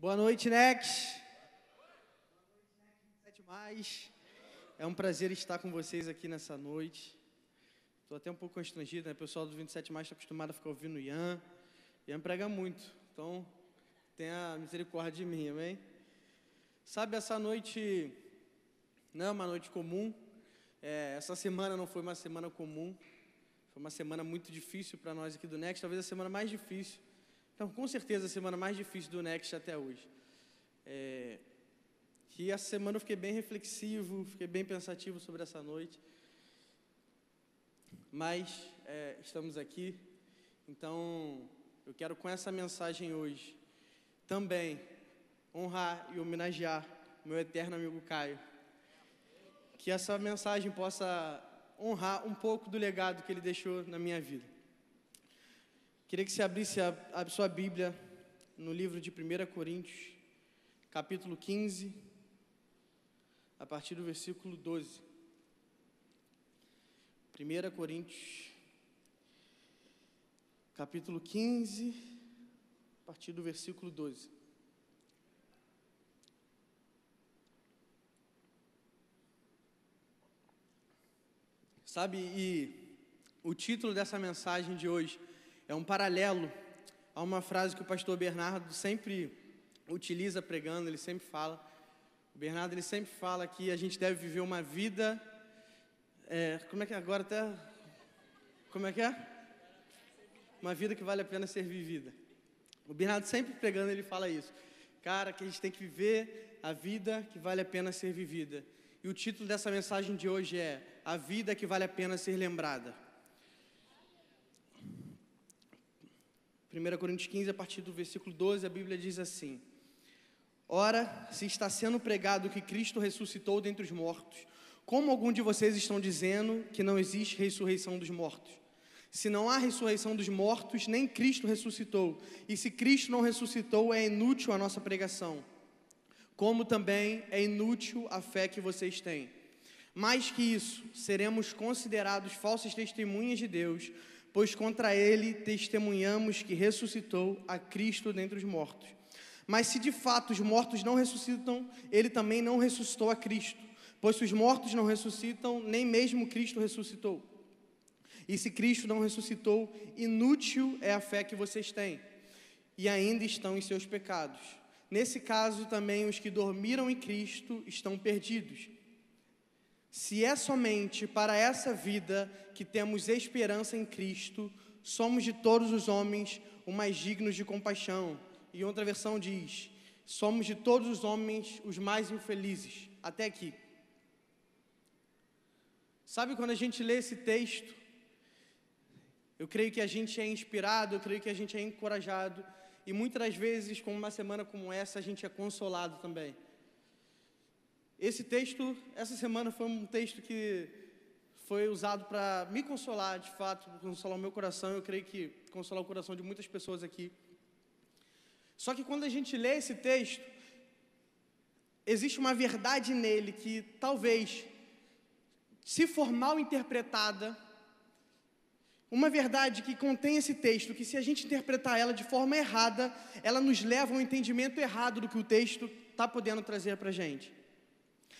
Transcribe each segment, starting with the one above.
Boa noite, Nex. Mais. É um prazer estar com vocês aqui nessa noite. Estou até um pouco constrangido, né? O pessoal do 27 mais está acostumado a ficar ouvindo o Ian. Ian prega muito, então tenha misericórdia de mim, amém? Sabe, essa noite não é uma noite comum. É, essa semana não foi uma semana comum. Foi uma semana muito difícil para nós aqui do Next, talvez a semana mais difícil. Então, com certeza, a semana mais difícil do Next até hoje. É, que essa semana eu fiquei bem reflexivo, fiquei bem pensativo sobre essa noite. Mas é, estamos aqui, então eu quero com essa mensagem hoje também honrar e homenagear meu eterno amigo Caio. Que essa mensagem possa honrar um pouco do legado que ele deixou na minha vida. Queria que você abrisse a, a sua Bíblia no livro de 1 Coríntios, capítulo 15, a partir do versículo 12. 1 Coríntios, capítulo 15, a partir do versículo 12. Sabe, e o título dessa mensagem de hoje é um paralelo a uma frase que o pastor Bernardo sempre utiliza pregando, ele sempre fala. O Bernardo ele sempre fala que a gente deve viver uma vida é, como é que é agora até. Como é que é? Uma vida que vale a pena ser vivida. O Bernardo sempre pregando, ele fala isso. Cara, que a gente tem que viver a vida que vale a pena ser vivida. E o título dessa mensagem de hoje é A Vida que Vale a Pena Ser Lembrada. 1 Coríntios 15, a partir do versículo 12, a Bíblia diz assim: Ora, se está sendo pregado que Cristo ressuscitou dentre os mortos, como algum de vocês estão dizendo que não existe ressurreição dos mortos? Se não há ressurreição dos mortos, nem Cristo ressuscitou. E se Cristo não ressuscitou, é inútil a nossa pregação. Como também é inútil a fé que vocês têm. Mais que isso, seremos considerados falsas testemunhas de Deus, pois contra ele testemunhamos que ressuscitou a Cristo dentre os mortos. Mas se de fato os mortos não ressuscitam, ele também não ressuscitou a Cristo. Pois se os mortos não ressuscitam, nem mesmo Cristo ressuscitou. E se Cristo não ressuscitou, inútil é a fé que vocês têm, e ainda estão em seus pecados. Nesse caso, também os que dormiram em Cristo estão perdidos. Se é somente para essa vida que temos esperança em Cristo, somos de todos os homens os mais dignos de compaixão. E outra versão diz: somos de todos os homens os mais infelizes. Até aqui. Sabe quando a gente lê esse texto, eu creio que a gente é inspirado, eu creio que a gente é encorajado, e muitas das vezes, com uma semana como essa, a gente é consolado também. Esse texto, essa semana foi um texto que foi usado para me consolar, de fato, consolar o meu coração, eu creio que consolar o coração de muitas pessoas aqui. Só que quando a gente lê esse texto, existe uma verdade nele que talvez se for mal interpretada, uma verdade que contém esse texto, que se a gente interpretar ela de forma errada, ela nos leva a um entendimento errado do que o texto está podendo trazer para a gente.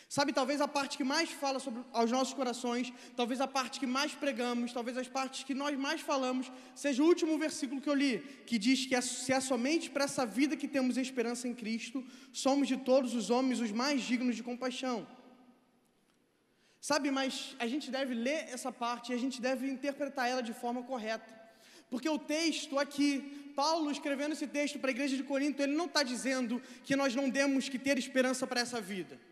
Sabe, talvez a parte que mais fala sobre, aos nossos corações, talvez a parte que mais pregamos, talvez as partes que nós mais falamos, seja o último versículo que eu li, que diz que é, se é somente para essa vida que temos esperança em Cristo, somos de todos os homens os mais dignos de compaixão. Sabe, mas a gente deve ler essa parte e a gente deve interpretar ela de forma correta. Porque o texto aqui, Paulo escrevendo esse texto para a igreja de Corinto, ele não está dizendo que nós não temos que ter esperança para essa vida.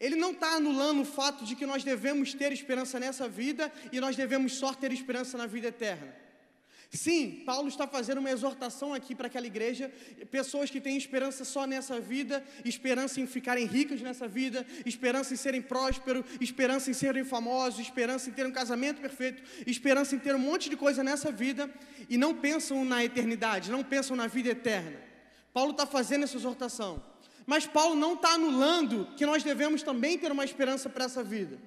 Ele não está anulando o fato de que nós devemos ter esperança nessa vida e nós devemos só ter esperança na vida eterna. Sim, Paulo está fazendo uma exortação aqui para aquela igreja, pessoas que têm esperança só nessa vida, esperança em ficarem ricas nessa vida, esperança em serem prósperos, esperança em serem famosos, esperança em ter um casamento perfeito, esperança em ter um monte de coisa nessa vida e não pensam na eternidade, não pensam na vida eterna. Paulo está fazendo essa exortação, mas Paulo não está anulando que nós devemos também ter uma esperança para essa vida.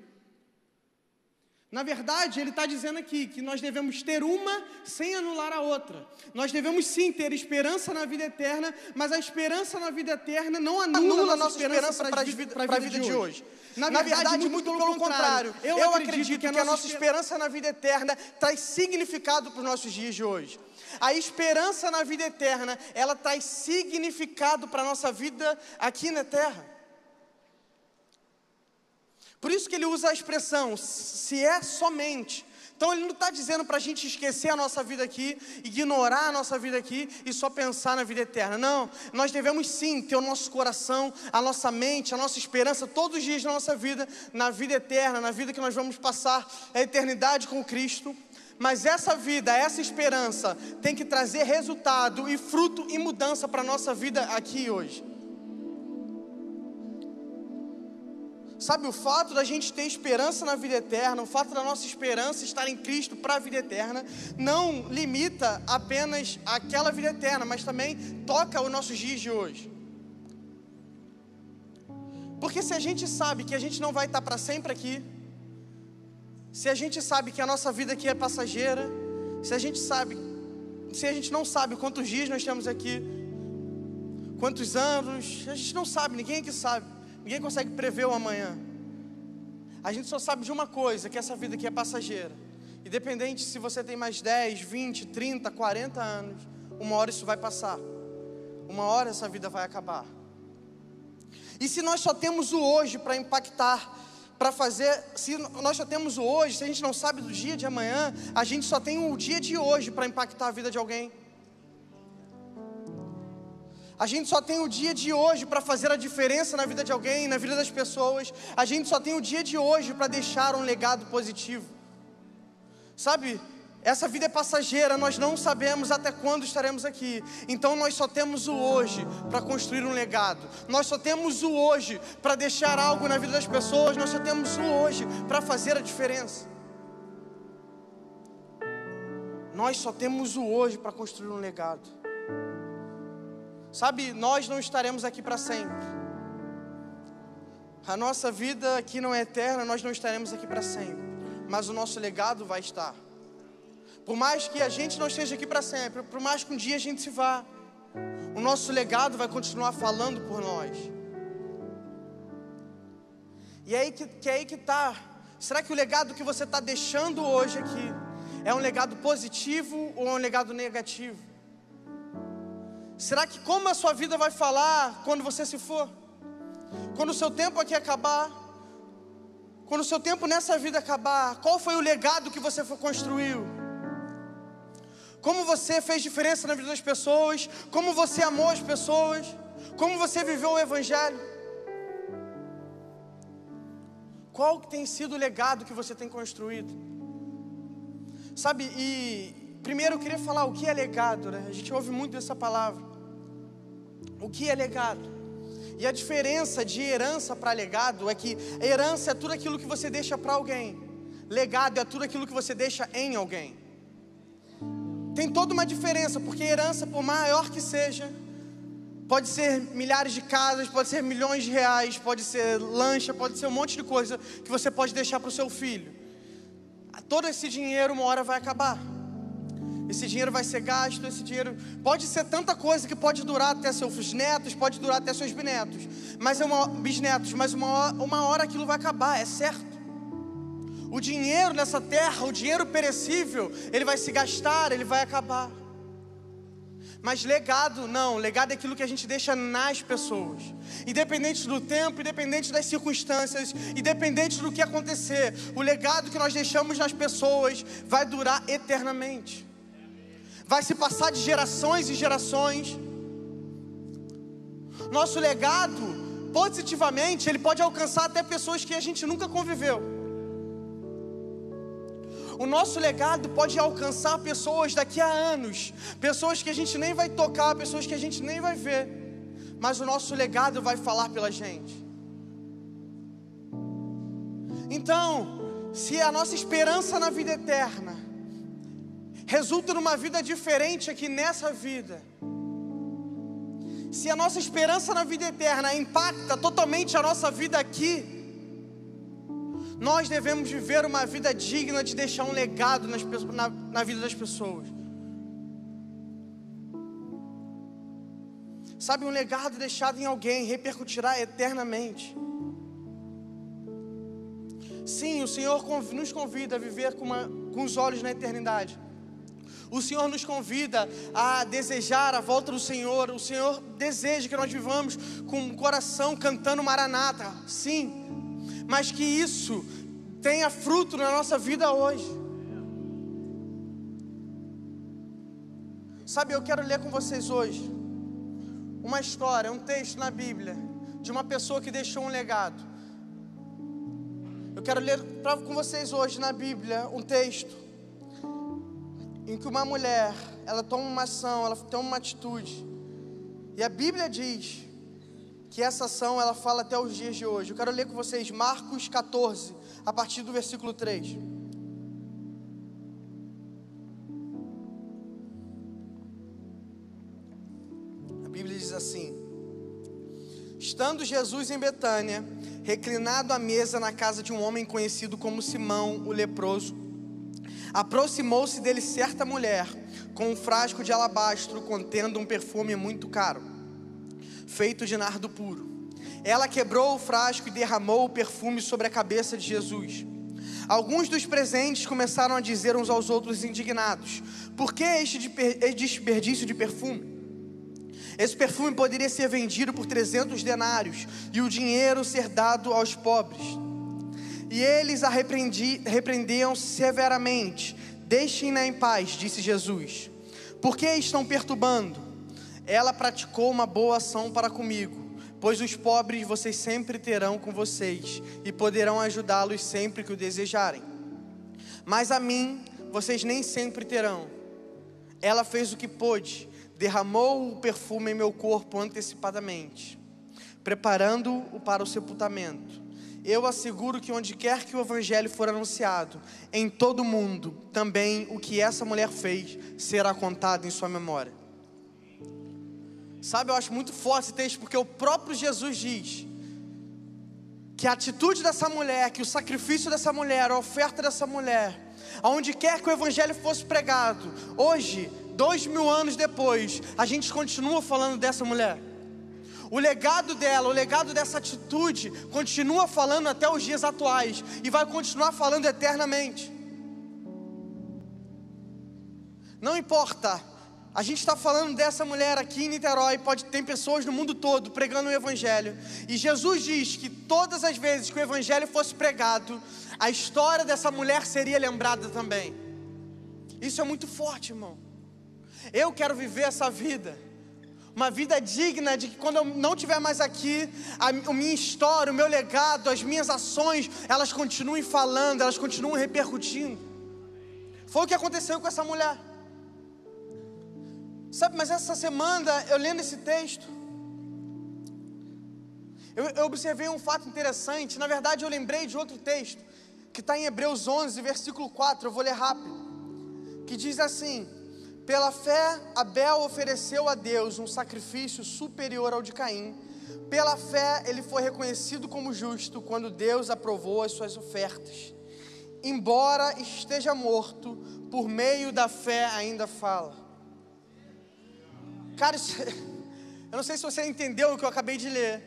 Na verdade, ele está dizendo aqui que nós devemos ter uma sem anular a outra. Nós devemos sim ter esperança na vida eterna, mas a esperança na vida eterna não anula, anula a nossa esperança para a vida, vida, vida, de hoje. Na verdade, Na verdade muito, muito, pelo contrário. Eu, eu acredito, acredito, que a nossa esperança na vida eterna traz significado para os nossos dias de hoje. A esperança na vida eterna, ela traz significado para a nossa vida aqui na terra. Por isso que ele usa a expressão, se é somente. Então ele não está dizendo para a gente esquecer a nossa vida aqui, ignorar a nossa vida aqui e só pensar na vida eterna. Não, nós devemos sim ter o nosso coração, a nossa mente, a nossa esperança todos os dias da nossa vida, na vida eterna, na vida que nós vamos passar a eternidade com Cristo. Mas essa vida, essa esperança tem que trazer resultado e fruto e mudança para a nossa vida aqui hoje. Sabe, o fato da gente ter esperança na vida eterna, o fato da nossa esperança estar em Cristo para a vida eterna, não limita apenas aquela vida eterna, mas também toca os nossos dias de hoje. Porque se a gente sabe que a gente não vai estar para sempre aqui, se a gente sabe que a nossa vida aqui é passageira, se a gente sabe, se a gente não sabe quantos dias nós temos aqui, quantos anos, a gente não sabe, ninguém aqui sabe. Ninguém consegue prever o amanhã. A gente só sabe de uma coisa, que essa vida aqui é passageira. Independente se você tem mais 10, 20, 30, 40 anos, uma hora isso vai passar. Uma hora essa vida vai acabar. E se nós só temos o hoje para impactar, para fazer, se nós só temos o hoje, se a gente não sabe do dia de amanhã, a gente só tem o dia de hoje para impactar a vida de alguém. A gente só tem o dia de hoje para fazer a diferença na vida de alguém, na vida das pessoas. A gente só tem o dia de hoje para deixar um legado positivo. Sabe, essa vida é passageira, nós não sabemos até quando estaremos aqui. Então nós só temos o hoje para construir um legado. Nós só temos o hoje para deixar algo na vida das pessoas. Nós só temos o hoje para fazer a diferença. Nós só temos o hoje para construir um legado. Sabe, nós não estaremos aqui para sempre. A nossa vida aqui não é eterna, nós não estaremos aqui para sempre. Mas o nosso legado vai estar. Por mais que a gente não esteja aqui para sempre, por mais que um dia a gente se vá, o nosso legado vai continuar falando por nós. E é aí que, que é aí que está. Será que o legado que você está deixando hoje aqui é um legado positivo ou é um legado negativo? Será que como a sua vida vai falar quando você se for? Quando o seu tempo aqui acabar? Quando o seu tempo nessa vida acabar, qual foi o legado que você construiu? Como você fez diferença na vida das pessoas? Como você amou as pessoas? Como você viveu o evangelho? Qual tem sido o legado que você tem construído? Sabe, e primeiro eu queria falar o que é legado, né? A gente ouve muito essa palavra. O que é legado? E a diferença de herança para legado é que herança é tudo aquilo que você deixa para alguém, legado é tudo aquilo que você deixa em alguém. Tem toda uma diferença, porque herança, por maior que seja, pode ser milhares de casas, pode ser milhões de reais, pode ser lancha, pode ser um monte de coisa que você pode deixar para o seu filho. Todo esse dinheiro uma hora vai acabar. Esse dinheiro vai ser gasto, esse dinheiro pode ser tanta coisa que pode durar até seus netos, pode durar até seus bisnetos, mas é uma bisnetos, mas uma hora, uma hora aquilo vai acabar, é certo. O dinheiro nessa terra, o dinheiro perecível, ele vai se gastar, ele vai acabar. Mas legado, não, legado é aquilo que a gente deixa nas pessoas. Independente do tempo, independente das circunstâncias, independente do que acontecer, o legado que nós deixamos nas pessoas vai durar eternamente vai se passar de gerações e gerações. Nosso legado, positivamente, ele pode alcançar até pessoas que a gente nunca conviveu. O nosso legado pode alcançar pessoas daqui a anos, pessoas que a gente nem vai tocar, pessoas que a gente nem vai ver, mas o nosso legado vai falar pela gente. Então, se a nossa esperança na vida eterna resulta numa vida diferente aqui nessa vida. Se a nossa esperança na vida eterna impacta totalmente a nossa vida aqui, Nós devemos viver uma vida digna de deixar um legado nas, na, na vida das pessoas. Sabe, um legado deixado em alguém repercutirá eternamente. Sim, o Senhor nos convida a viver com, uma, com os olhos na eternidade. O Senhor nos convida a desejar a volta do Senhor. O Senhor deseja que nós vivamos com o coração cantando Maranata. Sim, mas que isso tenha fruto na nossa vida hoje. Sabe, eu quero ler com vocês hoje uma história, um texto na Bíblia de uma pessoa que deixou um legado. Eu quero ler com vocês hoje na Bíblia um texto em que uma mulher, ela toma uma ação, ela toma uma atitude. E a Bíblia diz que essa ação ela fala até os dias de hoje. Eu quero ler com vocês Marcos 14, a partir do versículo 3. assim: Estando Jesus em Betânia, reclinado à mesa na casa de um homem conhecido como Simão, o leproso, aproximou-se dele certa mulher, com um frasco de alabastro contendo um perfume muito caro, feito de nardo puro. Ela quebrou o frasco e derramou o perfume sobre a cabeça de Jesus. Alguns dos presentes começaram a dizer uns aos outros indignados: Por que este desperdício de perfume? Esse perfume poderia ser vendido por 300 denários e o dinheiro ser dado aos pobres. E eles a repreendiam severamente. Deixem-na em paz, disse Jesus. Por que estão perturbando? Ela praticou uma boa ação para comigo, pois os pobres vocês sempre terão com vocês e poderão ajudá-los sempre que o desejarem. Mas a mim vocês nem sempre terão. Ela fez o que pôde derramou o perfume em meu corpo antecipadamente, preparando-o para o sepultamento. Eu asseguro que onde quer que o evangelho for anunciado, em todo o mundo, também o que essa mulher fez será contado em sua memória. Sabe, eu acho muito forte esse texto, porque o próprio Jesus diz que a atitude dessa mulher, que o sacrifício dessa mulher, a oferta dessa mulher, aonde quer que o evangelho fosse pregado, hoje dois mil anos depois, a gente continua falando dessa mulher. O legado dela, o legado dessa atitude, continua falando até os dias atuais e vai continuar falando eternamente. Não importa, a gente está falando dessa mulher aqui em Niterói, pode ter pessoas no mundo todo pregando o Evangelho. E Jesus diz que todas as vezes que o Evangelho fosse pregado, a história dessa mulher seria lembrada também. Isso é muito forte, irmão. Eu quero viver essa vida. Uma vida digna de que quando eu não estiver mais aqui, a, a minha história, o meu legado, as minhas ações, elas continuem falando, elas continuem repercutindo. Foi o que aconteceu com essa mulher. Sabe, mas essa semana, eu lendo esse texto, eu, eu observei um fato interessante. Na verdade, eu lembrei de outro texto, que está em Hebreus 11, versículo 4. Eu vou ler rápido. Que diz assim: pela fé, Abel ofereceu a Deus um sacrifício superior ao de Caim. Pela fé, ele foi reconhecido como justo quando Deus aprovou as suas ofertas. Embora esteja morto, por meio da fé ainda fala. Cara, isso, eu não sei se você entendeu o que eu acabei de ler,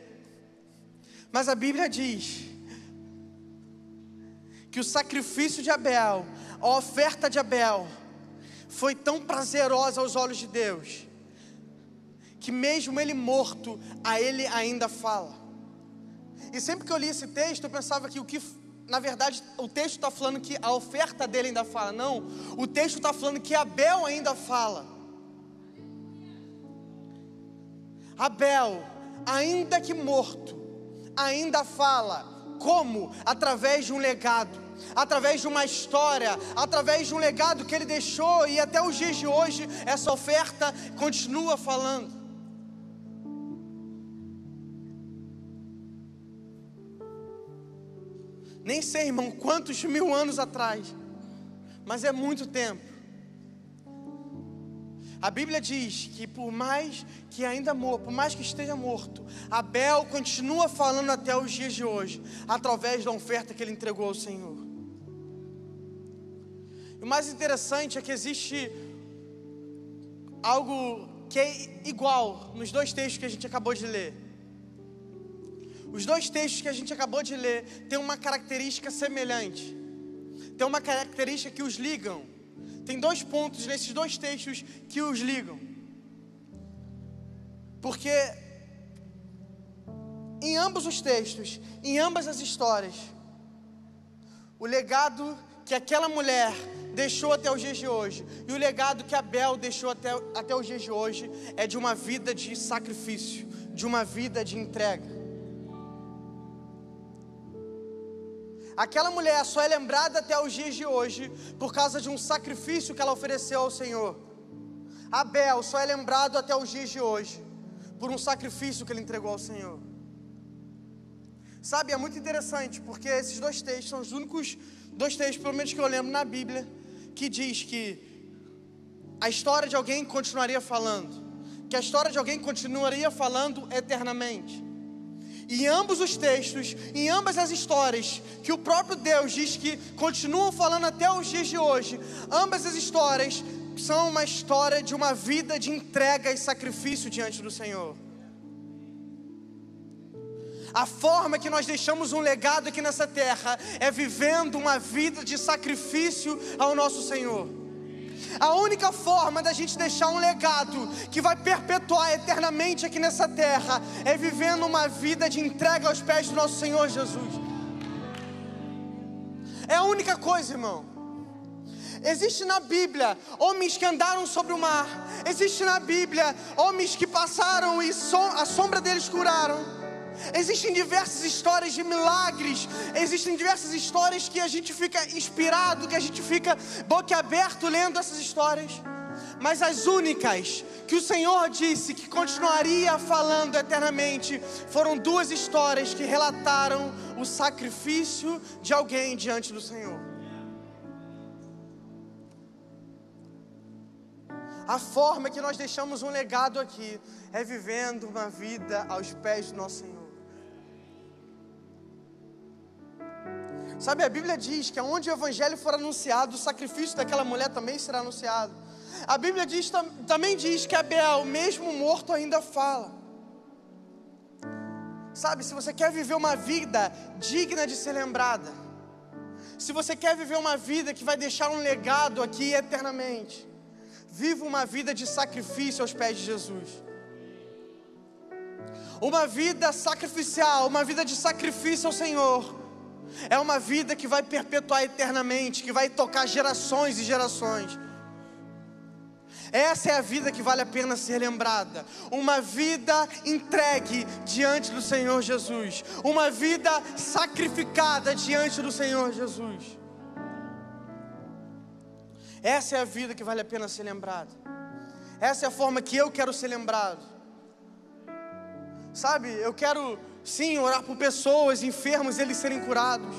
mas a Bíblia diz que o sacrifício de Abel, a oferta de Abel, foi tão prazerosa aos olhos de Deus, que mesmo ele morto, a ele ainda fala. E sempre que eu li esse texto, eu pensava que o que, na verdade, o texto está falando que a oferta dele ainda fala. Não, o texto está falando que Abel ainda fala. Abel, ainda que morto, ainda fala. Como? Através de um legado através de uma história, através de um legado que ele deixou, e até os dias de hoje, essa oferta continua falando. Nem sei, irmão, quantos mil anos atrás, mas é muito tempo. A Bíblia diz que por mais que ainda morto, por mais que esteja morto, Abel continua falando até os dias de hoje, através da oferta que ele entregou ao Senhor. E o mais interessante é que existe algo que é igual nos dois textos que a gente acabou de ler. Os dois textos que a gente acabou de ler têm uma característica semelhante, tem uma característica que os ligam. Tem dois pontos nesses dois textos que os ligam. Porque em ambos os textos, em ambas as histórias, o legado que aquela mulher deixou até os dias de hoje e o legado que Abel deixou até, até os dias de hoje é de uma vida de sacrifício, de uma vida de entrega. Aquela mulher só é lembrada até os dias de hoje por causa de um sacrifício que ela ofereceu ao Senhor. Abel só é lembrado até os dias de hoje por um sacrifício que ele entregou ao Senhor. Sabe, é muito interessante porque esses dois textos são os únicos dois textos, pelo menos que eu lembro na Bíblia, que diz que a história de alguém continuaria falando, que a história de alguém continuaria falando eternamente. Em ambos os textos, em ambas as histórias, que o próprio Deus diz que continuam falando até os dias de hoje, ambas as histórias são uma história de uma vida de entrega e sacrifício diante do Senhor. A forma que nós deixamos um legado aqui nessa terra é vivendo uma vida de sacrifício ao nosso Senhor. A única forma da gente deixar um legado que vai perpetuar eternamente aqui nessa terra é vivendo uma vida de entrega aos pés do nosso Senhor Jesus. É a única coisa, irmão. Existe na Bíblia homens que andaram sobre o mar. Existe na Bíblia homens que passaram e a sombra deles curaram. Existem diversas histórias de milagres, existem diversas histórias que a gente fica inspirado, que a gente fica boquiaberto lendo essas histórias. Mas as únicas que o Senhor disse que continuaria falando eternamente foram duas histórias que relataram o sacrifício de alguém diante do Senhor. A forma que nós deixamos um legado aqui é vivendo uma vida aos pés do nosso Senhor. Sabe, a Bíblia diz que onde o Evangelho for anunciado, o sacrifício daquela mulher também será anunciado. A Bíblia diz, também diz que Abel, mesmo morto, ainda fala. Sabe, se você quer viver uma vida digna de ser lembrada, se você quer viver uma vida que vai deixar um legado aqui eternamente, viva uma vida de sacrifício aos pés de Jesus. Uma vida sacrificial, uma vida de sacrifício ao Senhor é uma vida que vai perpetuar eternamente, que vai tocar gerações e gerações. Essa é a vida que vale a pena ser lembrada. Uma vida entregue diante do Senhor Jesus. Uma vida sacrificada diante do Senhor Jesus. Essa é a vida que vale a pena ser lembrada. Essa é a forma que eu quero ser lembrado. Sabe, eu quero Sim, orar por pessoas enfermas e eles serem curados.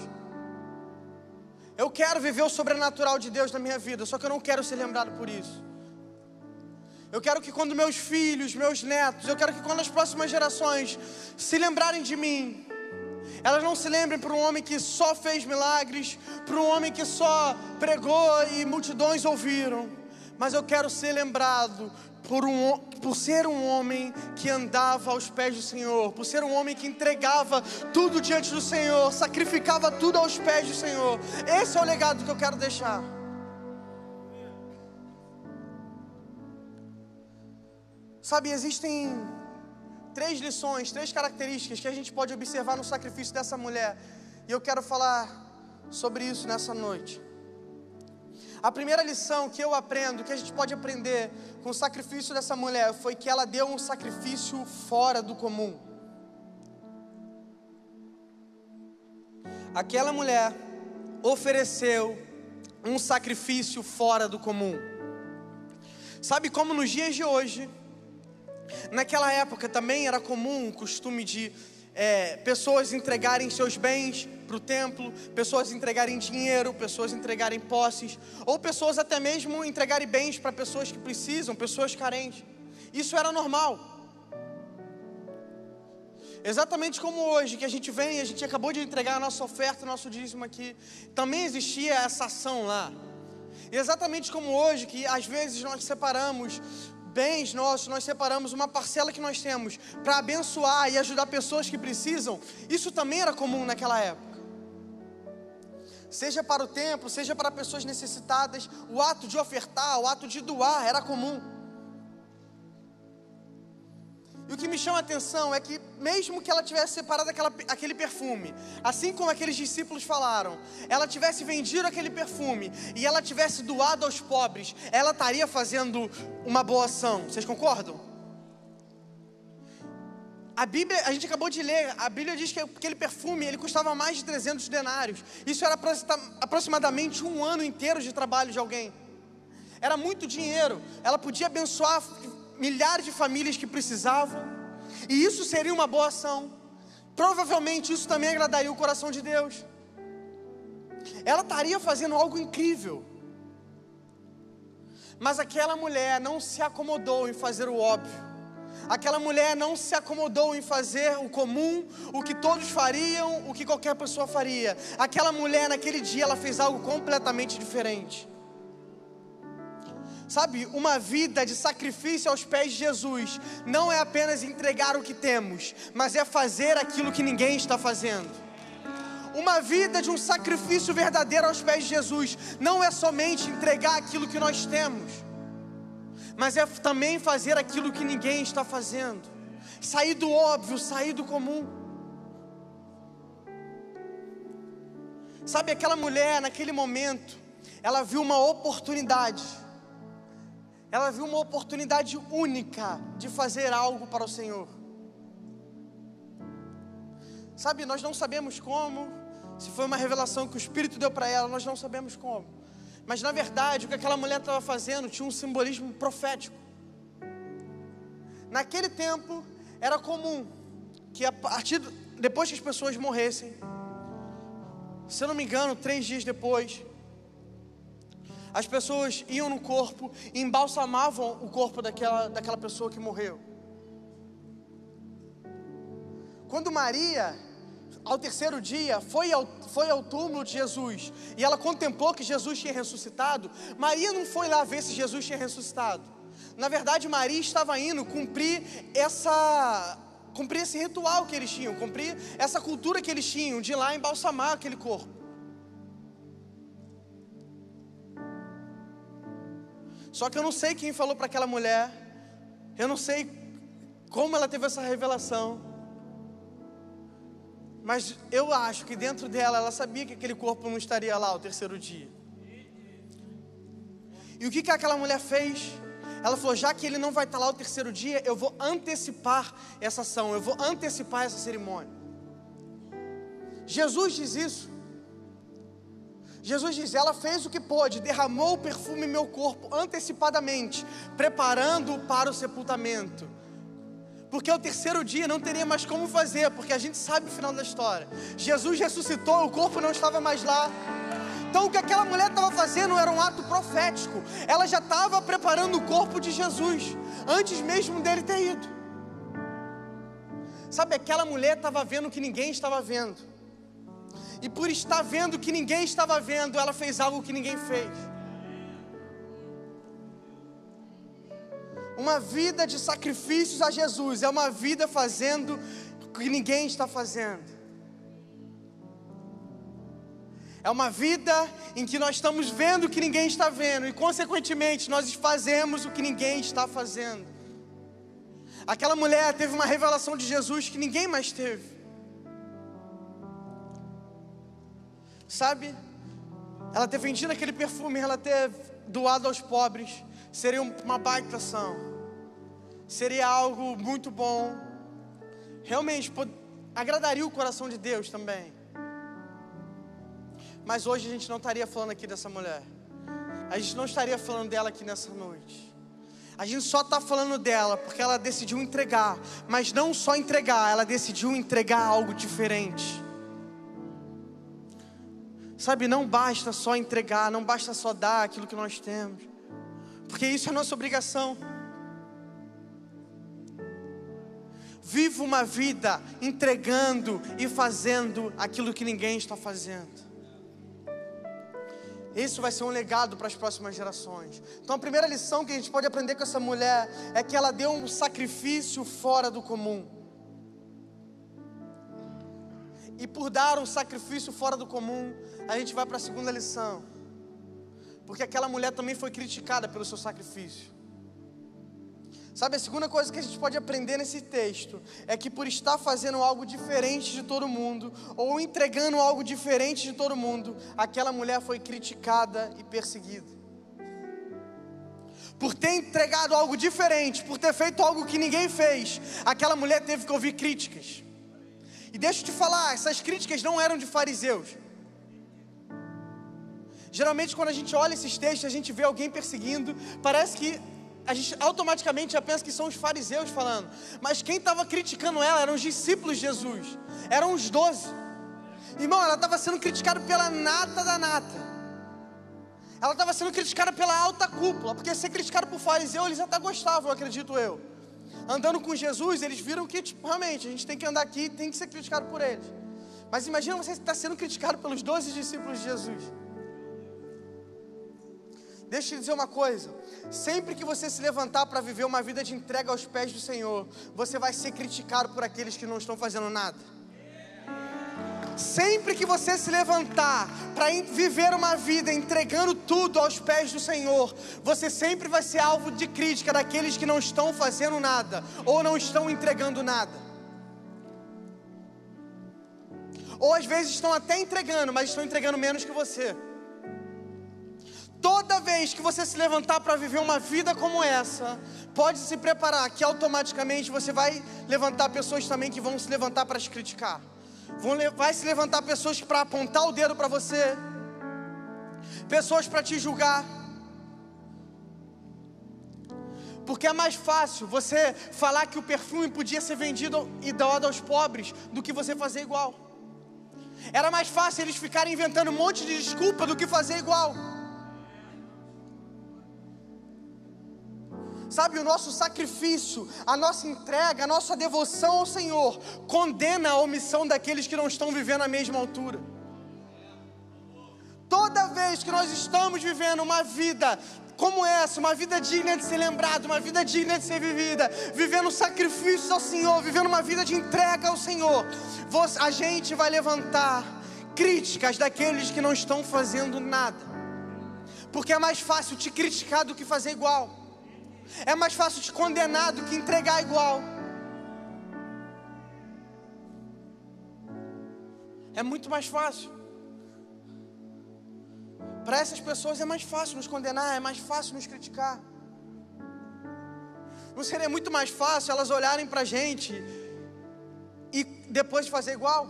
Eu quero viver o sobrenatural de Deus na minha vida, só que eu não quero ser lembrado por isso. Eu quero que quando meus filhos, meus netos, eu quero que quando as próximas gerações se lembrarem de mim, elas não se lembrem para um homem que só fez milagres, para um homem que só pregou e multidões ouviram, mas eu quero ser lembrado por, um, por ser um homem que andava aos pés do Senhor, por ser um homem que entregava tudo diante do Senhor, sacrificava tudo aos pés do Senhor. Esse é o legado que eu quero deixar. Sabe, existem três lições, três características que a gente pode observar no sacrifício dessa mulher, e eu quero falar sobre isso nessa noite. A primeira lição que eu aprendo, que a gente pode aprender com o sacrifício dessa mulher, foi que ela deu um sacrifício fora do comum. Aquela mulher ofereceu um sacrifício fora do comum. Sabe como nos dias de hoje, naquela época também era comum o costume de é, pessoas entregarem seus bens para o templo, pessoas entregarem dinheiro, pessoas entregarem posses, ou pessoas até mesmo entregarem bens para pessoas que precisam, pessoas carentes. Isso era normal. Exatamente como hoje, que a gente vem, a gente acabou de entregar a nossa oferta, nosso dízimo aqui, também existia essa ação lá. Exatamente como hoje, que às vezes nós separamos bens nossos, nós separamos uma parcela que nós temos para abençoar e ajudar pessoas que precisam, isso também era comum naquela época. Seja para o templo, seja para pessoas necessitadas, o ato de ofertar, o ato de doar era comum. E o que me chama a atenção é que, mesmo que ela tivesse separado aquela, aquele perfume, assim como aqueles discípulos falaram, ela tivesse vendido aquele perfume e ela tivesse doado aos pobres, ela estaria fazendo uma boa ação. Vocês concordam? A Bíblia, a gente acabou de ler, a Bíblia diz que aquele perfume ele custava mais de 300 denários. Isso era aproximadamente um ano inteiro de trabalho de alguém. Era muito dinheiro. Ela podia abençoar milhares de famílias que precisavam, e isso seria uma boa ação. Provavelmente isso também agradaria o coração de Deus. Ela estaria fazendo algo incrível. Mas aquela mulher não se acomodou em fazer o óbvio. Aquela mulher não se acomodou em fazer o comum, o que todos fariam, o que qualquer pessoa faria. Aquela mulher naquele dia ela fez algo completamente diferente. Sabe, uma vida de sacrifício aos pés de Jesus não é apenas entregar o que temos, mas é fazer aquilo que ninguém está fazendo. Uma vida de um sacrifício verdadeiro aos pés de Jesus não é somente entregar aquilo que nós temos, mas é também fazer aquilo que ninguém está fazendo. Sair do óbvio, sair do comum. Sabe, aquela mulher, naquele momento, ela viu uma oportunidade ela viu uma oportunidade única de fazer algo para o Senhor. Sabe, nós não sabemos como, se foi uma revelação que o Espírito deu para ela, nós não sabemos como. Mas na verdade, o que aquela mulher estava fazendo tinha um simbolismo profético. Naquele tempo, era comum que a partir depois que as pessoas morressem, se eu não me engano, três dias depois, as pessoas iam no corpo e embalsamavam o corpo daquela, daquela pessoa que morreu. Quando Maria, ao terceiro dia, foi ao, foi ao túmulo de Jesus e ela contemplou que Jesus tinha ressuscitado, Maria não foi lá ver se Jesus tinha ressuscitado. Na verdade, Maria estava indo cumprir essa cumprir esse ritual que eles tinham, cumprir essa cultura que eles tinham de ir lá embalsamar aquele corpo. Só que eu não sei quem falou para aquela mulher, eu não sei como ela teve essa revelação, mas eu acho que dentro dela ela sabia que aquele corpo não estaria lá o terceiro dia. E o que, que aquela mulher fez? Ela falou: já que ele não vai estar lá o terceiro dia, eu vou antecipar essa ação, eu vou antecipar essa cerimônia. Jesus diz isso. Jesus diz: Ela fez o que pôde, derramou o perfume em meu corpo antecipadamente, preparando-o para o sepultamento. Porque o terceiro dia não teria mais como fazer, porque a gente sabe o final da história. Jesus ressuscitou, o corpo não estava mais lá. Então o que aquela mulher estava fazendo era um ato profético. Ela já estava preparando o corpo de Jesus, antes mesmo dele ter ido. Sabe, aquela mulher estava vendo o que ninguém estava vendo e por estar vendo que ninguém estava vendo, ela fez algo que ninguém fez. Uma vida de sacrifícios a Jesus é uma vida fazendo o que ninguém está fazendo. É uma vida em que nós estamos vendo o que ninguém está vendo e, consequentemente, nós fazemos o que ninguém está fazendo. Aquela mulher teve uma revelação de Jesus que ninguém mais teve. Sabe? Ela ter vendido aquele perfume, ela ter doado aos pobres, seria uma baita ação. Seria algo muito bom. Realmente agradaria o coração de Deus também. Mas hoje a gente não estaria falando aqui dessa mulher. A gente não estaria falando dela aqui nessa noite. A gente só está falando dela porque ela decidiu entregar, mas não só entregar, ela decidiu entregar algo diferente. Sabe, não basta só entregar, não basta só dar aquilo que nós temos, porque isso é nossa obrigação. Viva uma vida entregando e fazendo aquilo que ninguém está fazendo. Isso vai ser um legado para as próximas gerações. Então, a primeira lição que a gente pode aprender com essa mulher é que ela deu um sacrifício fora do comum. E por dar um sacrifício fora do comum, a gente vai para a segunda lição. Porque aquela mulher também foi criticada pelo seu sacrifício. Sabe, a segunda coisa que a gente pode aprender nesse texto é que por estar fazendo algo diferente de todo mundo, ou entregando algo diferente de todo mundo, aquela mulher foi criticada e perseguida. Por ter entregado algo diferente, por ter feito algo que ninguém fez, aquela mulher teve que ouvir críticas. E deixa eu te falar, essas críticas não eram de fariseus. Geralmente, quando a gente olha esses textos, a gente vê alguém perseguindo, parece que a gente automaticamente já pensa que são os fariseus falando. Mas quem estava criticando ela eram os discípulos de Jesus, eram os doze. Irmão, ela estava sendo criticada pela nata da nata. Ela estava sendo criticada pela alta cúpula, porque ser criticado por fariseu eles até gostavam, acredito eu. Andando com Jesus, eles viram que tipo, realmente a gente tem que andar aqui, tem que ser criticado por eles. Mas imagina você estar sendo criticado pelos doze discípulos de Jesus. Deixa eu te dizer uma coisa: sempre que você se levantar para viver uma vida de entrega aos pés do Senhor, você vai ser criticado por aqueles que não estão fazendo nada. Sempre que você se levantar para viver uma vida entregando tudo aos pés do Senhor, você sempre vai ser alvo de crítica daqueles que não estão fazendo nada ou não estão entregando nada. Ou às vezes estão até entregando, mas estão entregando menos que você. Toda vez que você se levantar para viver uma vida como essa, pode se preparar que automaticamente você vai levantar pessoas também que vão se levantar para te criticar. Vão, vai se levantar pessoas para apontar o dedo para você, pessoas para te julgar. Porque é mais fácil você falar que o perfume podia ser vendido e doado aos pobres do que você fazer igual. Era mais fácil eles ficarem inventando um monte de desculpa do que fazer igual. Sabe, o nosso sacrifício, a nossa entrega, a nossa devoção ao Senhor condena a omissão daqueles que não estão vivendo a mesma altura. Toda vez que nós estamos vivendo uma vida como essa, uma vida digna de ser lembrada, uma vida digna de ser vivida, vivendo sacrifícios ao Senhor, vivendo uma vida de entrega ao Senhor, a gente vai levantar críticas daqueles que não estão fazendo nada, porque é mais fácil te criticar do que fazer igual. É mais fácil te condenar do que entregar igual. É muito mais fácil. Para essas pessoas é mais fácil nos condenar, é mais fácil nos criticar. Não seria muito mais fácil elas olharem para a gente e depois fazer igual?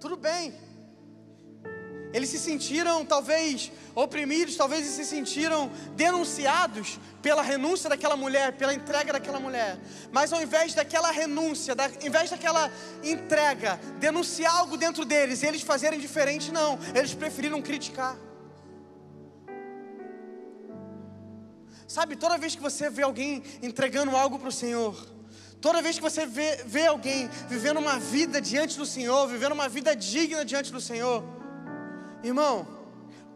Tudo bem, eles se sentiram talvez oprimidos, talvez se sentiram denunciados pela renúncia daquela mulher, pela entrega daquela mulher. Mas ao invés daquela renúncia, da, ao invés daquela entrega, denunciar algo dentro deles, eles fazerem diferente, não. Eles preferiram criticar. Sabe, toda vez que você vê alguém entregando algo para o Senhor, Toda vez que você vê, vê, alguém vivendo uma vida diante do Senhor, vivendo uma vida digna diante do Senhor, Irmão,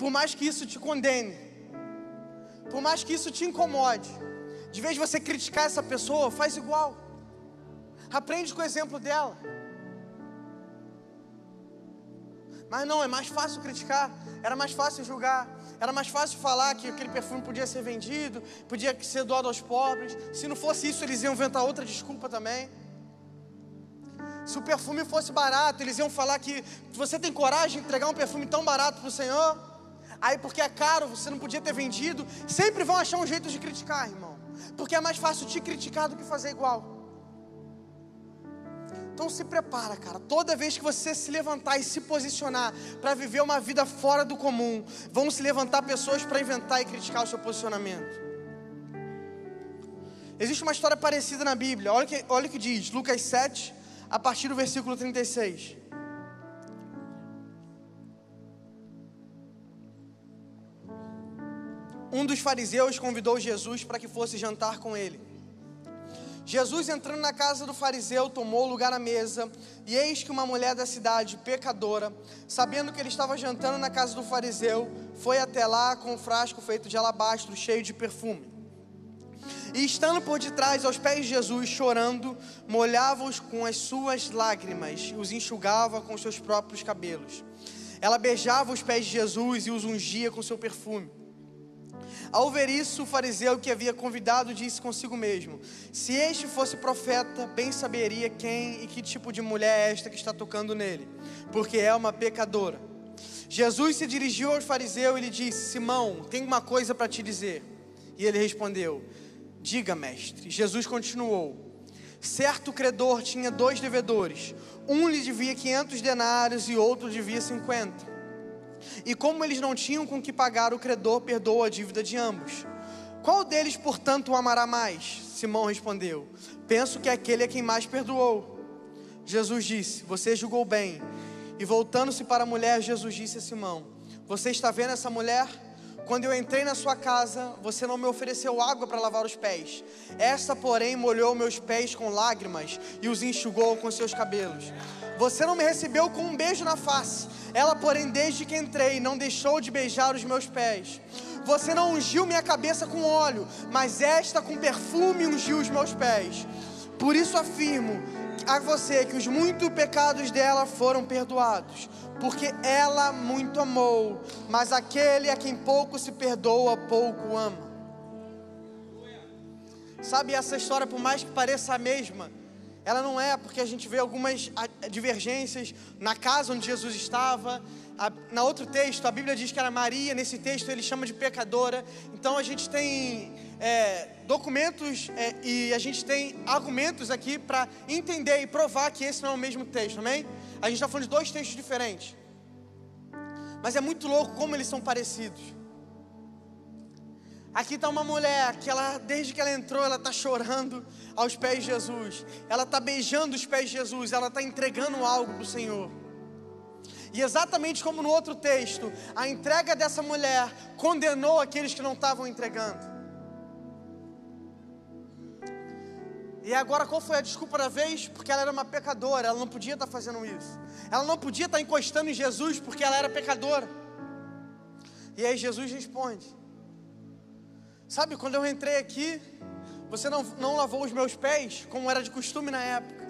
por mais que isso te condene, por mais que isso te incomode, de vez de você criticar essa pessoa, faz igual. Aprende com o exemplo dela. Mas não, é mais fácil criticar, era mais fácil julgar, era mais fácil falar que aquele perfume podia ser vendido, podia ser doado aos pobres. Se não fosse isso, eles iam inventar outra desculpa também. Se o perfume fosse barato, eles iam falar que você tem coragem de entregar um perfume tão barato para o Senhor? Aí, porque é caro, você não podia ter vendido. Sempre vão achar um jeito de criticar, irmão. Porque é mais fácil te criticar do que fazer igual. Então se prepara, cara. Toda vez que você se levantar e se posicionar para viver uma vida fora do comum, vão se levantar pessoas para inventar e criticar o seu posicionamento. Existe uma história parecida na Bíblia. Olha o que, olha o que diz, Lucas 7, a partir do versículo 36. Dos fariseus convidou Jesus para que fosse jantar com ele. Jesus, entrando na casa do fariseu, tomou lugar à mesa, e eis que uma mulher da cidade, pecadora, sabendo que ele estava jantando na casa do fariseu, foi até lá com um frasco feito de alabastro, cheio de perfume. E estando por detrás, aos pés de Jesus, chorando, molhava-os com as suas lágrimas e os enxugava com seus próprios cabelos. Ela beijava os pés de Jesus e os ungia com seu perfume. Ao ver isso, o fariseu que havia convidado disse consigo mesmo: Se este fosse profeta, bem saberia quem e que tipo de mulher é esta que está tocando nele, porque é uma pecadora. Jesus se dirigiu ao fariseu e lhe disse: Simão, tenho uma coisa para te dizer. E ele respondeu: Diga, mestre. Jesus continuou: Certo credor tinha dois devedores. Um lhe devia 500 denários e outro devia 50. E como eles não tinham com que pagar, o credor perdoou a dívida de ambos. Qual deles, portanto, o amará mais? Simão respondeu: Penso que aquele é quem mais perdoou. Jesus disse: Você julgou bem. E voltando-se para a mulher, Jesus disse a Simão: Você está vendo essa mulher? Quando eu entrei na sua casa, você não me ofereceu água para lavar os pés. Esta, porém, molhou meus pés com lágrimas e os enxugou com seus cabelos. Você não me recebeu com um beijo na face. Ela, porém, desde que entrei, não deixou de beijar os meus pés. Você não ungiu minha cabeça com óleo, mas esta com perfume ungiu os meus pés. Por isso afirmo a você que os muitos pecados dela foram perdoados, porque ela muito amou, mas aquele a quem pouco se perdoa, pouco ama. Sabe essa história, por mais que pareça a mesma, ela não é porque a gente vê algumas divergências na casa onde Jesus estava. na outro texto, a Bíblia diz que era Maria, nesse texto ele chama de pecadora. Então a gente tem é, documentos é, e a gente tem argumentos aqui para entender e provar que esse não é o mesmo texto, amém? A gente está falando de dois textos diferentes. Mas é muito louco como eles são parecidos. Aqui está uma mulher que ela, desde que ela entrou, ela está chorando aos pés de Jesus. Ela está beijando os pés de Jesus. Ela está entregando algo para o Senhor. E exatamente como no outro texto, a entrega dessa mulher condenou aqueles que não estavam entregando. E agora qual foi a desculpa da vez? Porque ela era uma pecadora, ela não podia estar tá fazendo isso. Ela não podia estar tá encostando em Jesus porque ela era pecadora. E aí Jesus responde: Sabe, quando eu entrei aqui, você não, não lavou os meus pés, como era de costume na época.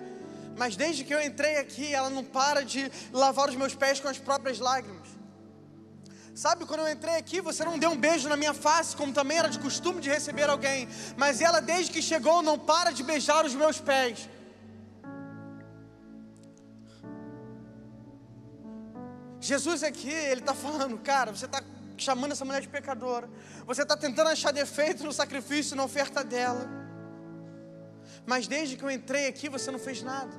Mas desde que eu entrei aqui, ela não para de lavar os meus pés com as próprias lágrimas. Sabe, quando eu entrei aqui, você não deu um beijo na minha face, como também era de costume de receber alguém. Mas ela, desde que chegou, não para de beijar os meus pés. Jesus aqui, ele está falando, cara, você está chamando essa mulher de pecadora. Você está tentando achar defeito no sacrifício, na oferta dela. Mas desde que eu entrei aqui, você não fez nada.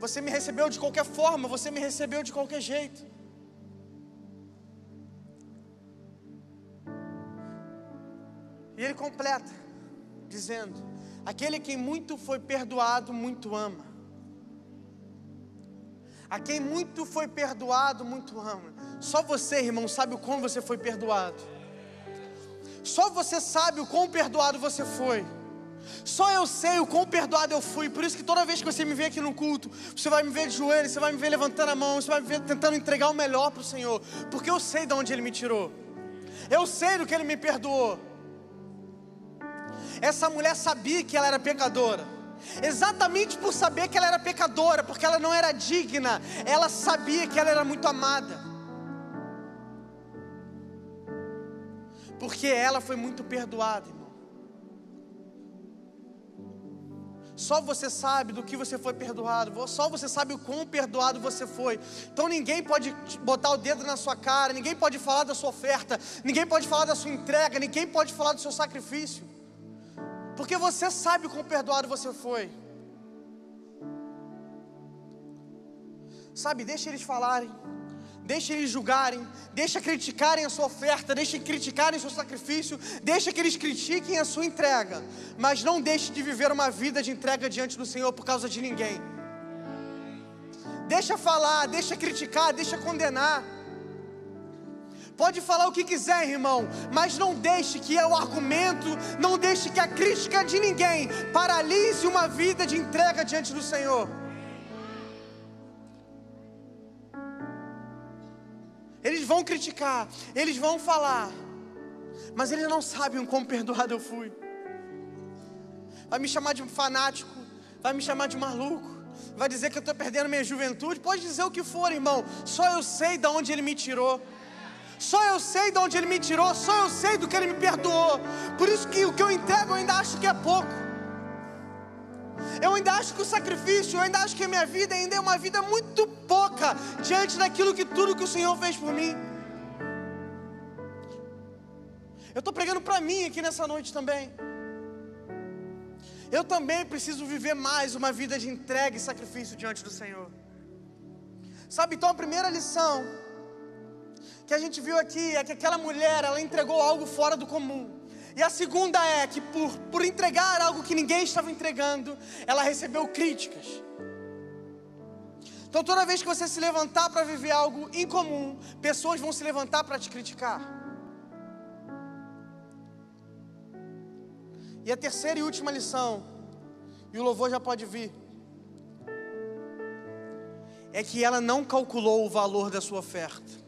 Você me recebeu de qualquer forma, você me recebeu de qualquer jeito. E ele completa, dizendo: Aquele que muito foi perdoado, muito ama. A quem muito foi perdoado, muito ama. Só você, irmão, sabe o quão você foi perdoado. Só você sabe o quão perdoado você foi. Só eu sei o quão perdoado eu fui. Por isso que toda vez que você me vê aqui no culto, você vai me ver de joelho, você vai me ver levantando a mão, você vai me ver tentando entregar o melhor para o Senhor. Porque eu sei de onde Ele me tirou. Eu sei do que Ele me perdoou. Essa mulher sabia que ela era pecadora. Exatamente por saber que ela era pecadora, porque ela não era digna, ela sabia que ela era muito amada. Porque ela foi muito perdoada, irmão. Só você sabe do que você foi perdoado, só você sabe o quão perdoado você foi. Então ninguém pode botar o dedo na sua cara, ninguém pode falar da sua oferta, ninguém pode falar da sua entrega, ninguém pode falar do seu sacrifício. Porque você sabe quão perdoado você foi. Sabe, deixa eles falarem. Deixa eles julgarem, deixa criticarem a sua oferta, deixa criticarem o seu sacrifício, deixa que eles critiquem a sua entrega, mas não deixe de viver uma vida de entrega diante do Senhor por causa de ninguém. Deixa falar, deixa criticar, deixa condenar. Pode falar o que quiser, irmão, mas não deixe que o argumento, não deixe que a crítica de ninguém paralise uma vida de entrega diante do Senhor. Eles vão criticar, eles vão falar, mas eles não sabem o quão perdoado eu fui. Vai me chamar de fanático, vai me chamar de maluco, vai dizer que eu estou perdendo minha juventude. Pode dizer o que for, irmão, só eu sei de onde ele me tirou. Só eu sei de onde ele me tirou, só eu sei do que ele me perdoou. Por isso que o que eu entrego eu ainda acho que é pouco. Eu ainda acho que o sacrifício, eu ainda acho que a minha vida ainda é uma vida muito pouca diante daquilo que tudo que o Senhor fez por mim. Eu estou pregando para mim aqui nessa noite também. Eu também preciso viver mais uma vida de entrega e sacrifício diante do Senhor. Sabe, então a primeira lição que a gente viu aqui é que aquela mulher, ela entregou algo fora do comum. E a segunda é que por, por entregar algo que ninguém estava entregando, ela recebeu críticas. Então toda vez que você se levantar para viver algo incomum, pessoas vão se levantar para te criticar. E a terceira e última lição, e o louvor já pode vir, é que ela não calculou o valor da sua oferta.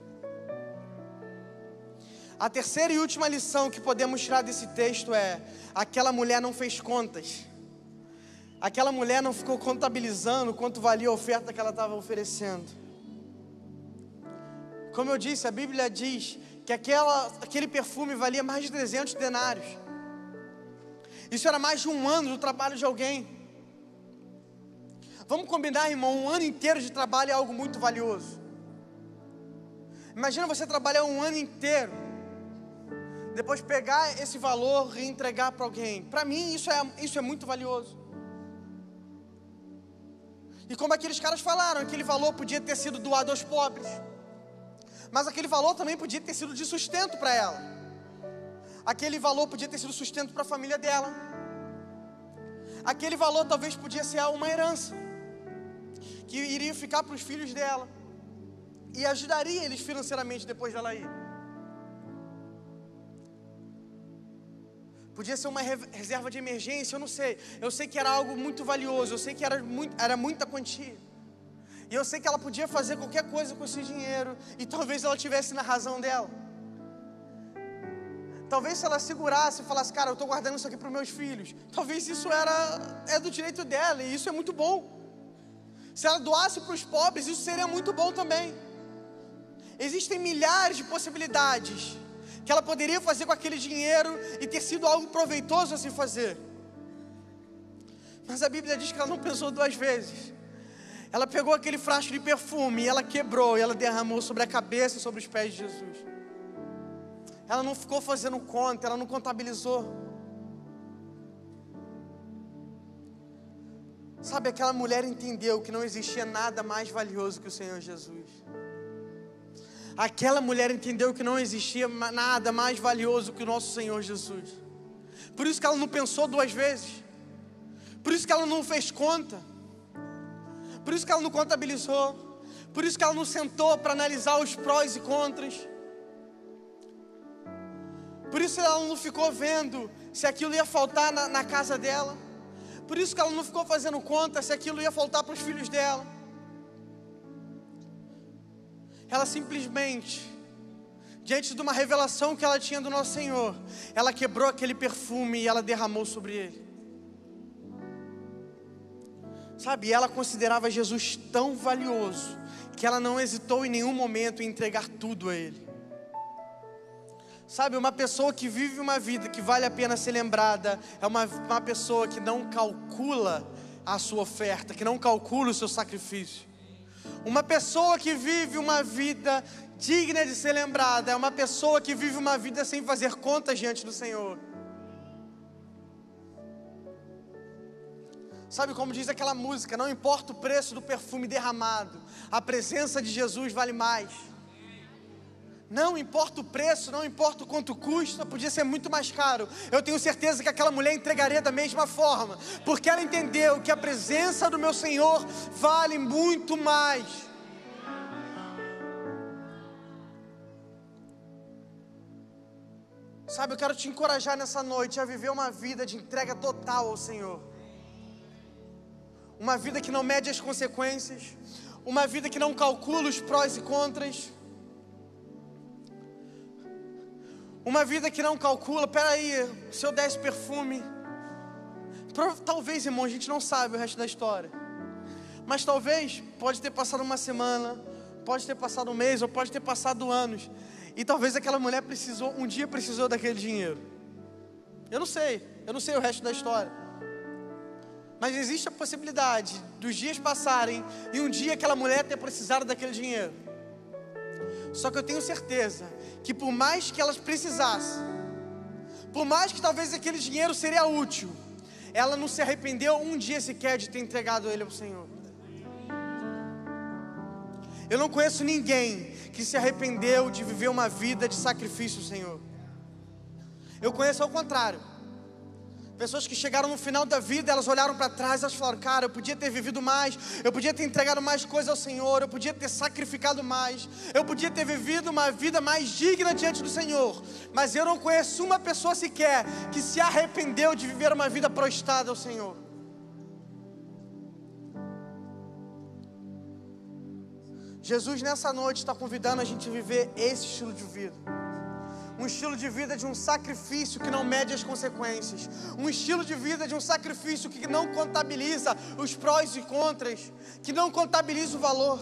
A terceira e última lição que podemos tirar desse texto é: aquela mulher não fez contas. Aquela mulher não ficou contabilizando quanto valia a oferta que ela estava oferecendo. Como eu disse, a Bíblia diz que aquela, aquele perfume valia mais de 300 denários. Isso era mais de um ano do trabalho de alguém. Vamos combinar, irmão, um ano inteiro de trabalho é algo muito valioso. Imagina você trabalhar um ano inteiro depois pegar esse valor e entregar para alguém. Para mim, isso é, isso é muito valioso. E como aqueles caras falaram, aquele valor podia ter sido doado aos pobres, mas aquele valor também podia ter sido de sustento para ela. Aquele valor podia ter sido sustento para a família dela. Aquele valor talvez podia ser uma herança que iria ficar para os filhos dela e ajudaria eles financeiramente depois dela ir. Podia ser uma reserva de emergência, eu não sei. Eu sei que era algo muito valioso, eu sei que era, muito, era muita quantia. E eu sei que ela podia fazer qualquer coisa com esse dinheiro, e talvez ela tivesse na razão dela. Talvez se ela segurasse e falasse, cara, eu estou guardando isso aqui para os meus filhos. Talvez isso era é do direito dela, e isso é muito bom. Se ela doasse para os pobres, isso seria muito bom também. Existem milhares de possibilidades que ela poderia fazer com aquele dinheiro e ter sido algo proveitoso a se fazer. Mas a Bíblia diz que ela não pensou duas vezes. Ela pegou aquele frasco de perfume e ela quebrou e ela derramou sobre a cabeça e sobre os pés de Jesus. Ela não ficou fazendo conta, ela não contabilizou. Sabe, aquela mulher entendeu que não existia nada mais valioso que o Senhor Jesus. Aquela mulher entendeu que não existia nada mais valioso que o nosso Senhor Jesus. Por isso que ela não pensou duas vezes. Por isso que ela não fez conta. Por isso que ela não contabilizou. Por isso que ela não sentou para analisar os prós e contras. Por isso ela não ficou vendo se aquilo ia faltar na, na casa dela. Por isso que ela não ficou fazendo conta se aquilo ia faltar para os filhos dela. Ela simplesmente, diante de uma revelação que ela tinha do nosso Senhor, ela quebrou aquele perfume e ela derramou sobre ele. Sabe, ela considerava Jesus tão valioso que ela não hesitou em nenhum momento em entregar tudo a ele. Sabe, uma pessoa que vive uma vida que vale a pena ser lembrada é uma, uma pessoa que não calcula a sua oferta, que não calcula o seu sacrifício. Uma pessoa que vive uma vida digna de ser lembrada é uma pessoa que vive uma vida sem fazer contas diante do Senhor. Sabe como diz aquela música? Não importa o preço do perfume derramado, a presença de Jesus vale mais. Não importa o preço, não importa o quanto custa, podia ser muito mais caro. Eu tenho certeza que aquela mulher entregaria da mesma forma, porque ela entendeu que a presença do meu Senhor vale muito mais. Sabe, eu quero te encorajar nessa noite a viver uma vida de entrega total ao Senhor. Uma vida que não mede as consequências, uma vida que não calcula os prós e contras Uma vida que não calcula, peraí, se eu desse perfume. Talvez, irmão, a gente não sabe o resto da história. Mas talvez pode ter passado uma semana, pode ter passado um mês, ou pode ter passado anos. E talvez aquela mulher precisou, um dia precisou daquele dinheiro. Eu não sei, eu não sei o resto da história. Mas existe a possibilidade dos dias passarem e um dia aquela mulher ter precisado daquele dinheiro. Só que eu tenho certeza que por mais que elas precisassem, por mais que talvez aquele dinheiro seria útil, ela não se arrependeu um dia sequer de ter entregado ele ao Senhor. Eu não conheço ninguém que se arrependeu de viver uma vida de sacrifício, Senhor. Eu conheço ao contrário. Pessoas que chegaram no final da vida, elas olharam para trás, elas falaram: Cara, eu podia ter vivido mais, eu podia ter entregado mais coisas ao Senhor, eu podia ter sacrificado mais, eu podia ter vivido uma vida mais digna diante do Senhor. Mas eu não conheço uma pessoa sequer que se arrependeu de viver uma vida prostrada ao Senhor. Jesus nessa noite está convidando a gente a viver esse estilo de vida um estilo de vida de um sacrifício que não mede as consequências, um estilo de vida de um sacrifício que não contabiliza os prós e contras, que não contabiliza o valor.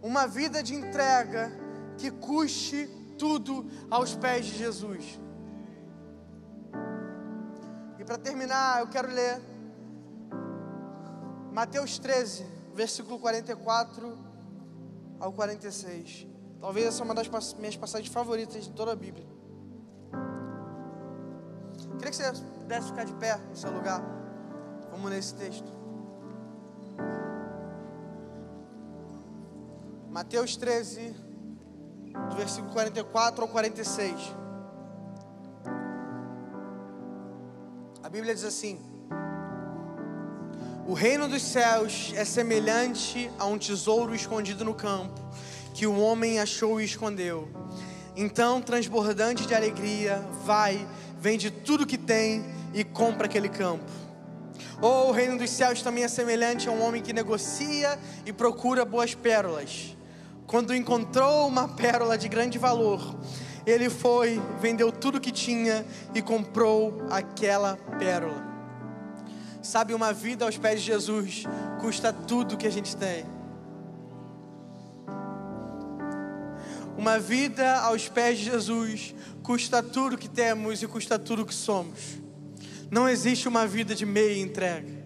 Uma vida de entrega que custe tudo aos pés de Jesus. E para terminar, eu quero ler Mateus 13, versículo 44 ao 46. Talvez essa é uma das minhas passagens favoritas de toda a Bíblia. Queria que você pudesse ficar de pé no seu lugar. Vamos ler esse texto. Mateus 13, do versículo 44 ao 46. A Bíblia diz assim: O reino dos céus é semelhante a um tesouro escondido no campo que o homem achou e escondeu. Então, transbordante de alegria, vai, vende tudo que tem e compra aquele campo. Ou o reino dos céus também é semelhante a um homem que negocia e procura boas pérolas. Quando encontrou uma pérola de grande valor, ele foi, vendeu tudo que tinha e comprou aquela pérola. Sabe, uma vida aos pés de Jesus custa tudo que a gente tem. Uma vida aos pés de Jesus custa tudo que temos e custa tudo que somos. Não existe uma vida de meia entrega.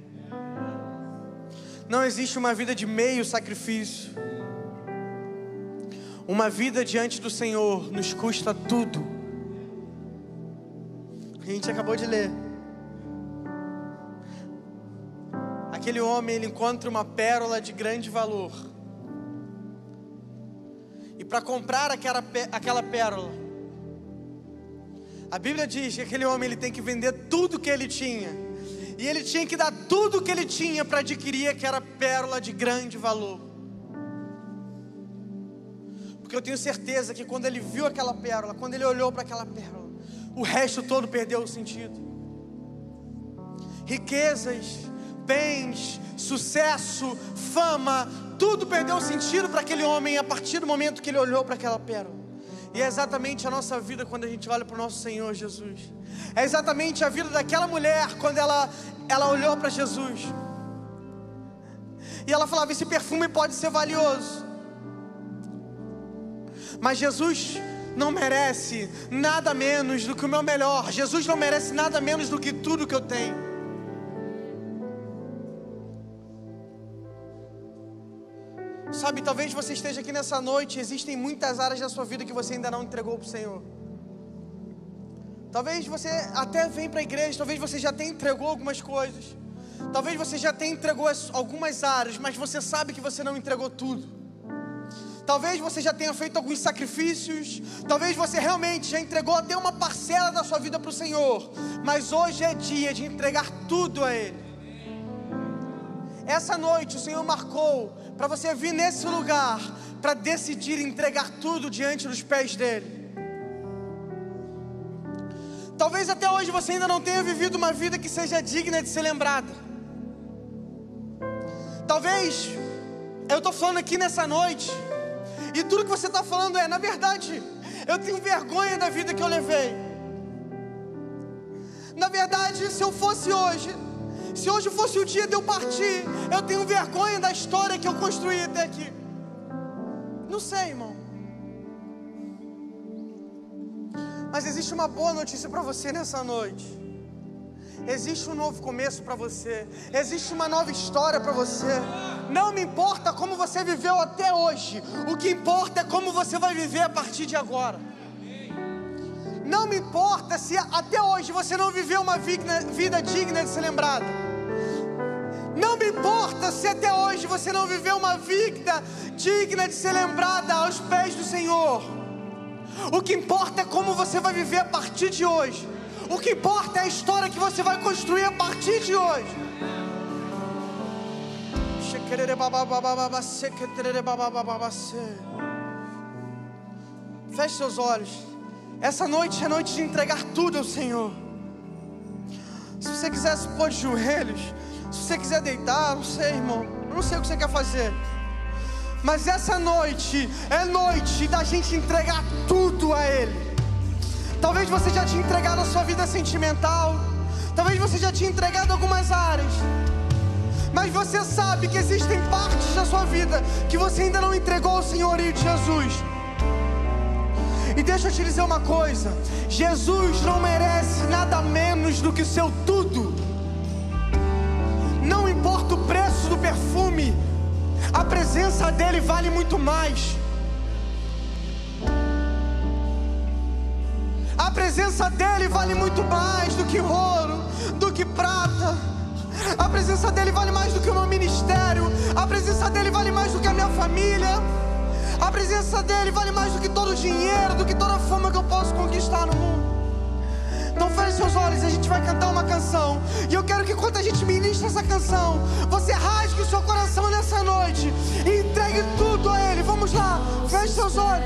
Não existe uma vida de meio sacrifício. Uma vida diante do Senhor nos custa tudo. A gente acabou de ler. Aquele homem ele encontra uma pérola de grande valor para comprar aquela, aquela pérola. A Bíblia diz que aquele homem ele tem que vender tudo que ele tinha. E ele tinha que dar tudo que ele tinha para adquirir aquela pérola de grande valor. Porque eu tenho certeza que quando ele viu aquela pérola, quando ele olhou para aquela pérola, o resto todo perdeu o sentido. Riquezas, bens, sucesso, fama, tudo perdeu sentido para aquele homem a partir do momento que ele olhou para aquela pérola. E é exatamente a nossa vida quando a gente olha para o nosso Senhor Jesus. É exatamente a vida daquela mulher quando ela, ela olhou para Jesus. E ela falava: Esse perfume pode ser valioso. Mas Jesus não merece nada menos do que o meu melhor. Jesus não merece nada menos do que tudo que eu tenho. Sabe, talvez você esteja aqui nessa noite, existem muitas áreas da sua vida que você ainda não entregou para o Senhor. Talvez você até vem para a igreja, talvez você já tenha entregou algumas coisas. Talvez você já tenha entregou algumas áreas, mas você sabe que você não entregou tudo. Talvez você já tenha feito alguns sacrifícios, talvez você realmente já entregou até uma parcela da sua vida para o Senhor, mas hoje é dia de entregar tudo a Ele. Essa noite o Senhor marcou para você vir nesse lugar para decidir entregar tudo diante dos pés dele. Talvez até hoje você ainda não tenha vivido uma vida que seja digna de ser lembrada. Talvez eu estou falando aqui nessa noite e tudo que você está falando é, na verdade, eu tenho vergonha da vida que eu levei. Na verdade, se eu fosse hoje, se hoje fosse o dia de eu partir, eu tenho vergonha da história que eu construí até aqui. Não sei, irmão. Mas existe uma boa notícia para você nessa noite. Existe um novo começo para você. Existe uma nova história para você. Não me importa como você viveu até hoje. O que importa é como você vai viver a partir de agora. Não me importa se até hoje você não viveu uma vida digna de ser lembrado. Não me importa se até hoje você não viveu uma vida digna de ser lembrada aos pés do Senhor. O que importa é como você vai viver a partir de hoje. O que importa é a história que você vai construir a partir de hoje. Feche seus olhos. Essa noite é noite de entregar tudo ao Senhor. Se você quiser se pôr de joelhos, se você quiser deitar, não sei, irmão. Eu não sei o que você quer fazer. Mas essa noite é noite da gente entregar tudo a Ele. Talvez você já tinha entregado a sua vida sentimental. Talvez você já tinha entregado algumas áreas. Mas você sabe que existem partes da sua vida que você ainda não entregou ao Senhorio de Jesus. E deixa eu te dizer uma coisa: Jesus não merece nada menos do que o seu tudo. Preço do perfume, a presença dele vale muito mais. A presença dele vale muito mais do que ouro, do que prata. A presença dele vale mais do que o meu ministério. A presença dele vale mais do que a minha família. A presença dele vale mais do que todo o dinheiro, do que toda a fama que eu posso conquistar no mundo. Então feche seus olhos a gente vai cantar uma canção. E eu quero que enquanto a gente ministra essa canção, você rasgue o seu coração nessa noite e entregue tudo a Ele. Vamos lá, feche seus olhos.